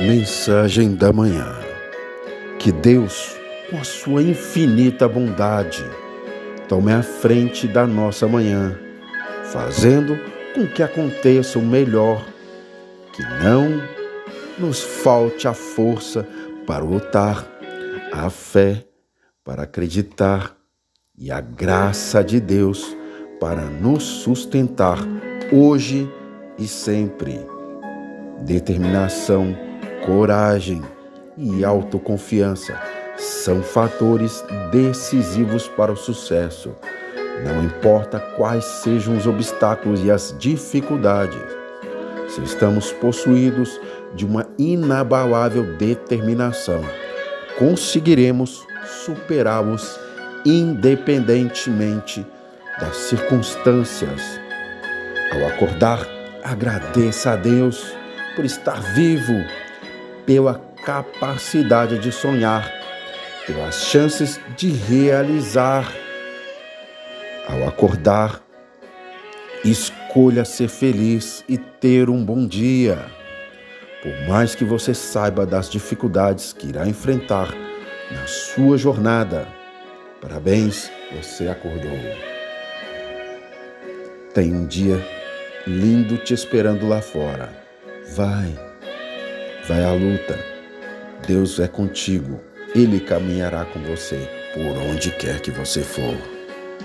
Mensagem da manhã. Que Deus, com a sua infinita bondade, tome a frente da nossa manhã, fazendo com que aconteça o melhor, que não nos falte a força para lutar, a fé para acreditar e a graça de Deus para nos sustentar hoje e sempre. Determinação coragem e autoconfiança são fatores decisivos para o sucesso. Não importa quais sejam os obstáculos e as dificuldades, se estamos possuídos de uma inabalável determinação, conseguiremos superá-los independentemente das circunstâncias. Ao acordar, agradeça a Deus por estar vivo pela capacidade de sonhar, pelas chances de realizar. Ao acordar, escolha ser feliz e ter um bom dia. Por mais que você saiba das dificuldades que irá enfrentar na sua jornada, parabéns, você acordou. Tem um dia lindo te esperando lá fora. Vai Vai à luta. Deus é contigo. Ele caminhará com você por onde quer que você for.